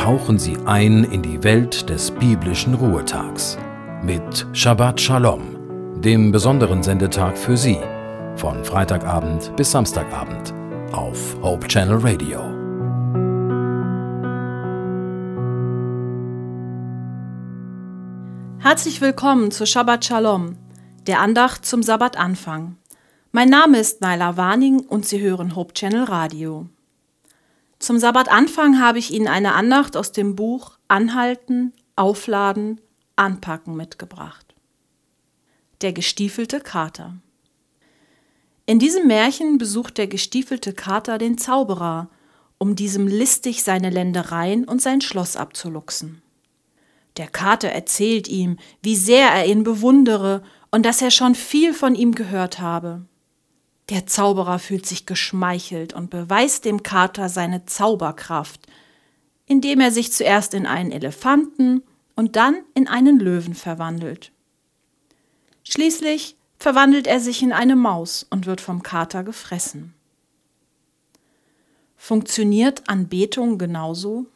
tauchen Sie ein in die Welt des biblischen Ruhetags mit Shabbat Shalom, dem besonderen Sendetag für Sie, von Freitagabend bis Samstagabend auf Hope Channel Radio. Herzlich willkommen zu Shabbat Shalom, der Andacht zum Sabbatanfang. Mein Name ist Naila Warning und Sie hören Hope Channel Radio. Zum Sabbatanfang habe ich Ihnen eine Andacht aus dem Buch Anhalten, Aufladen, Anpacken mitgebracht. Der gestiefelte Kater. In diesem Märchen besucht der gestiefelte Kater den Zauberer, um diesem listig seine Ländereien und sein Schloss abzuluxen. Der Kater erzählt ihm, wie sehr er ihn bewundere und dass er schon viel von ihm gehört habe. Der Zauberer fühlt sich geschmeichelt und beweist dem Kater seine Zauberkraft, indem er sich zuerst in einen Elefanten und dann in einen Löwen verwandelt. Schließlich verwandelt er sich in eine Maus und wird vom Kater gefressen. Funktioniert Anbetung genauso?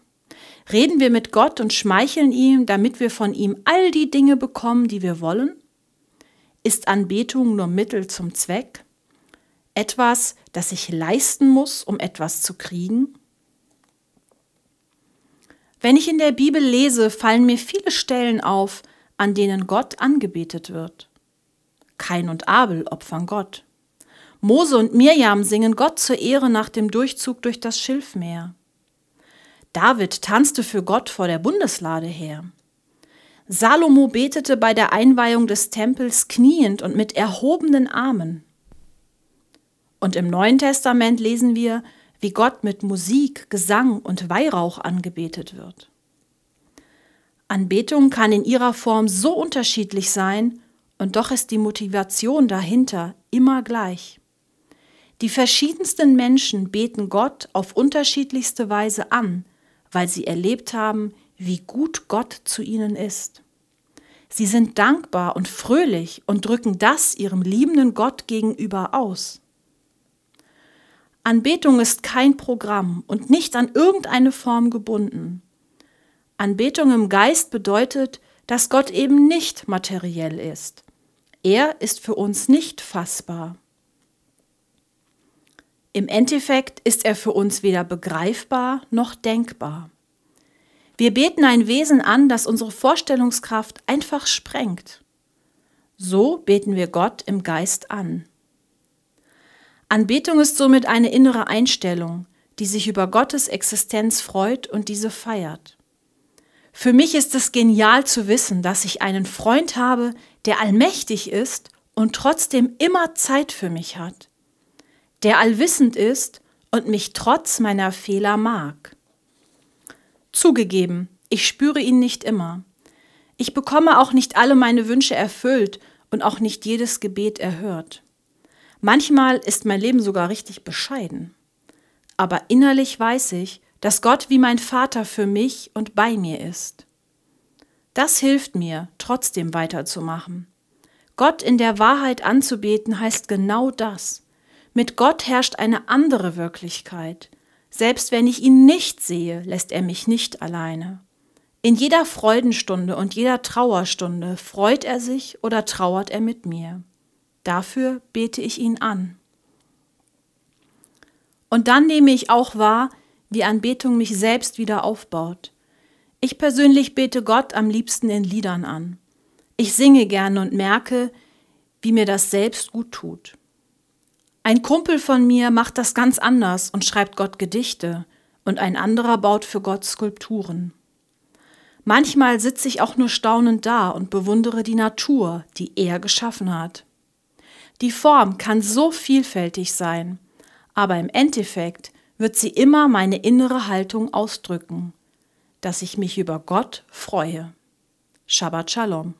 Reden wir mit Gott und schmeicheln ihm, damit wir von ihm all die Dinge bekommen, die wir wollen? Ist Anbetung nur Mittel zum Zweck? Etwas, das ich leisten muss, um etwas zu kriegen? Wenn ich in der Bibel lese, fallen mir viele Stellen auf, an denen Gott angebetet wird. Kain und Abel opfern Gott. Mose und Mirjam singen Gott zur Ehre nach dem Durchzug durch das Schilfmeer. David tanzte für Gott vor der Bundeslade her. Salomo betete bei der Einweihung des Tempels kniend und mit erhobenen Armen. Und im Neuen Testament lesen wir, wie Gott mit Musik, Gesang und Weihrauch angebetet wird. Anbetung kann in ihrer Form so unterschiedlich sein, und doch ist die Motivation dahinter immer gleich. Die verschiedensten Menschen beten Gott auf unterschiedlichste Weise an, weil sie erlebt haben, wie gut Gott zu ihnen ist. Sie sind dankbar und fröhlich und drücken das ihrem liebenden Gott gegenüber aus. Anbetung ist kein Programm und nicht an irgendeine Form gebunden. Anbetung im Geist bedeutet, dass Gott eben nicht materiell ist. Er ist für uns nicht fassbar. Im Endeffekt ist er für uns weder begreifbar noch denkbar. Wir beten ein Wesen an, das unsere Vorstellungskraft einfach sprengt. So beten wir Gott im Geist an. Anbetung ist somit eine innere Einstellung, die sich über Gottes Existenz freut und diese feiert. Für mich ist es genial zu wissen, dass ich einen Freund habe, der allmächtig ist und trotzdem immer Zeit für mich hat, der allwissend ist und mich trotz meiner Fehler mag. Zugegeben, ich spüre ihn nicht immer. Ich bekomme auch nicht alle meine Wünsche erfüllt und auch nicht jedes Gebet erhört. Manchmal ist mein Leben sogar richtig bescheiden. Aber innerlich weiß ich, dass Gott wie mein Vater für mich und bei mir ist. Das hilft mir, trotzdem weiterzumachen. Gott in der Wahrheit anzubeten heißt genau das. Mit Gott herrscht eine andere Wirklichkeit. Selbst wenn ich ihn nicht sehe, lässt er mich nicht alleine. In jeder Freudenstunde und jeder Trauerstunde freut er sich oder trauert er mit mir. Dafür bete ich ihn an. Und dann nehme ich auch wahr, wie Anbetung mich selbst wieder aufbaut. Ich persönlich bete Gott am liebsten in Liedern an. Ich singe gerne und merke, wie mir das selbst gut tut. Ein Kumpel von mir macht das ganz anders und schreibt Gott Gedichte, und ein anderer baut für Gott Skulpturen. Manchmal sitze ich auch nur staunend da und bewundere die Natur, die er geschaffen hat. Die Form kann so vielfältig sein, aber im Endeffekt wird sie immer meine innere Haltung ausdrücken, dass ich mich über Gott freue. Shabbat Shalom.